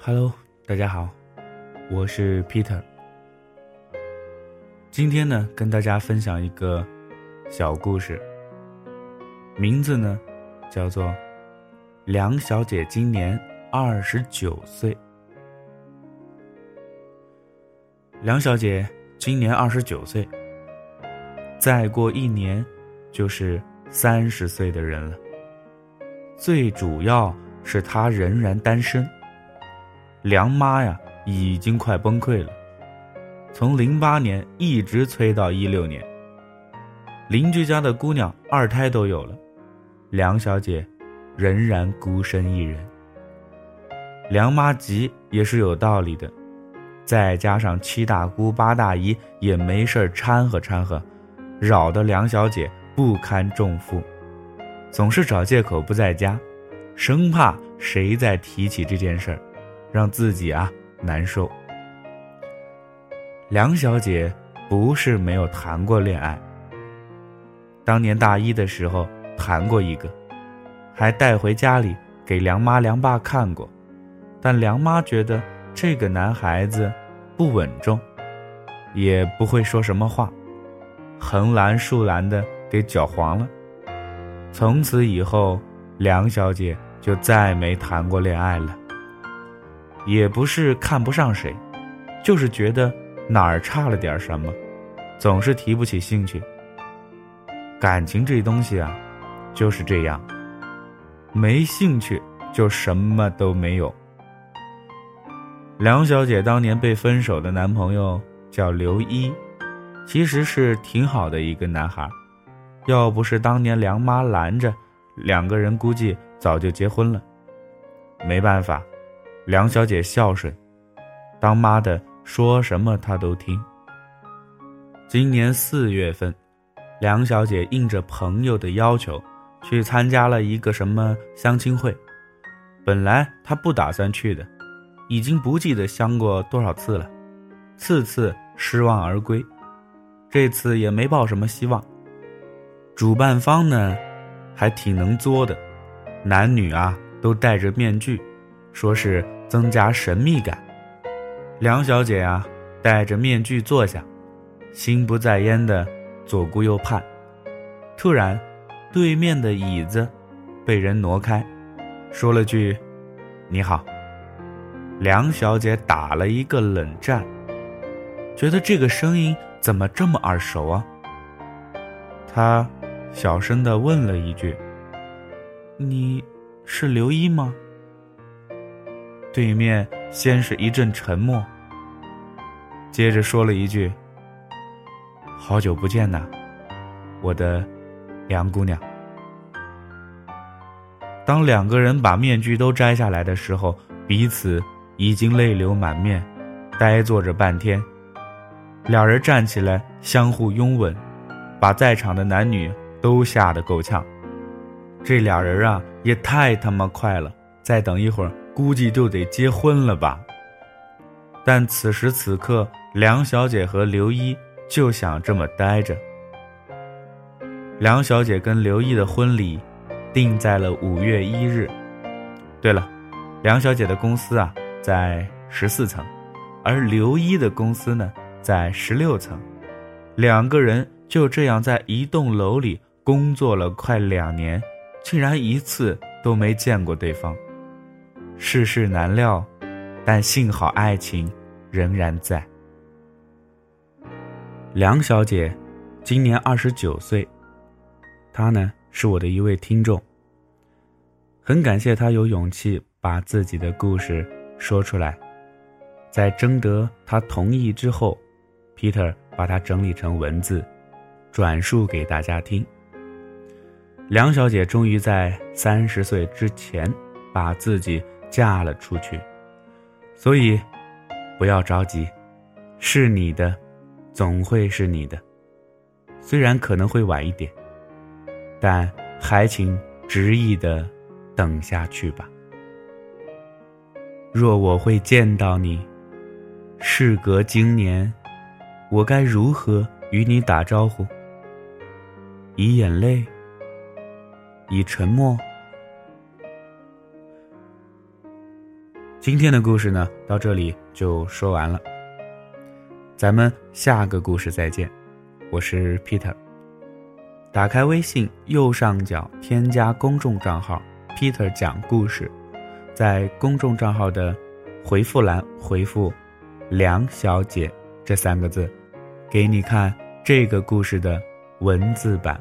Hello，大家好，我是 Peter。今天呢，跟大家分享一个小故事，名字呢叫做《梁小姐今年二十九岁》。梁小姐今年二十九岁，再过一年就是三十岁的人了。最主要是她仍然单身。梁妈呀，已经快崩溃了，从零八年一直催到一六年。邻居家的姑娘二胎都有了，梁小姐仍然孤身一人。梁妈急也是有道理的，再加上七大姑八大姨也没事掺和掺和，扰得梁小姐不堪重负，总是找借口不在家，生怕谁再提起这件事儿。让自己啊难受。梁小姐不是没有谈过恋爱，当年大一的时候谈过一个，还带回家里给梁妈梁爸看过，但梁妈觉得这个男孩子不稳重，也不会说什么话，横拦竖拦的给搅黄了。从此以后，梁小姐就再没谈过恋爱了。也不是看不上谁，就是觉得哪儿差了点什么，总是提不起兴趣。感情这东西啊，就是这样，没兴趣就什么都没有。梁小姐当年被分手的男朋友叫刘一，其实是挺好的一个男孩，要不是当年梁妈拦着，两个人估计早就结婚了。没办法。梁小姐孝顺，当妈的说什么她都听。今年四月份，梁小姐应着朋友的要求，去参加了一个什么相亲会。本来她不打算去的，已经不记得相过多少次了，次次失望而归。这次也没抱什么希望。主办方呢，还挺能作的，男女啊都戴着面具，说是。增加神秘感。梁小姐啊，戴着面具坐下，心不在焉的左顾右盼。突然，对面的椅子被人挪开，说了句：“你好。”梁小姐打了一个冷战，觉得这个声音怎么这么耳熟啊？她小声的问了一句：“你是刘一吗？”对面先是一阵沉默，接着说了一句：“好久不见呐，我的梁姑娘。”当两个人把面具都摘下来的时候，彼此已经泪流满面，呆坐着半天。两人站起来相互拥吻，把在场的男女都吓得够呛。这俩人啊，也太他妈快了！再等一会儿。估计就得结婚了吧。但此时此刻，梁小姐和刘一就想这么待着。梁小姐跟刘一的婚礼定在了五月一日。对了，梁小姐的公司啊在十四层，而刘一的公司呢在十六层，两个人就这样在一栋楼里工作了快两年，竟然一次都没见过对方。世事难料，但幸好爱情仍然在。梁小姐今年二十九岁，她呢是我的一位听众。很感谢她有勇气把自己的故事说出来，在征得她同意之后，Peter 把它整理成文字，转述给大家听。梁小姐终于在三十岁之前把自己。嫁了出去，所以不要着急，是你的，总会是你的。虽然可能会晚一点，但还请执意的等下去吧。若我会见到你，事隔经年，我该如何与你打招呼？以眼泪，以沉默。今天的故事呢，到这里就说完了。咱们下个故事再见，我是 Peter。打开微信右上角添加公众账号 “Peter 讲故事”，在公众账号的回复栏回复“梁小姐”这三个字，给你看这个故事的文字版。